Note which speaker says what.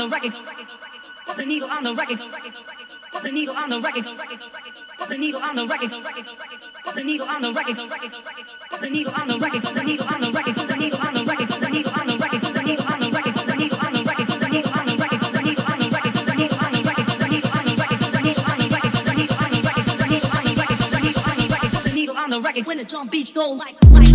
Speaker 1: on the record. Put the needle on the record. Put the needle on the record. Put the needle on the record. Put the needle on the record. Put the needle on the record. Put the needle on the record. Put the needle on the record. Put the needle on the record. Put the needle on the record. Put the needle on the record. Put the needle on the record. Put the needle on the record. Put the needle on the record. Put the needle on the record. Put the needle on the record. Put the needle on the record. Put the needle on the record. Put the needle on the record. Put the needle on the record. When the drum beats go like like like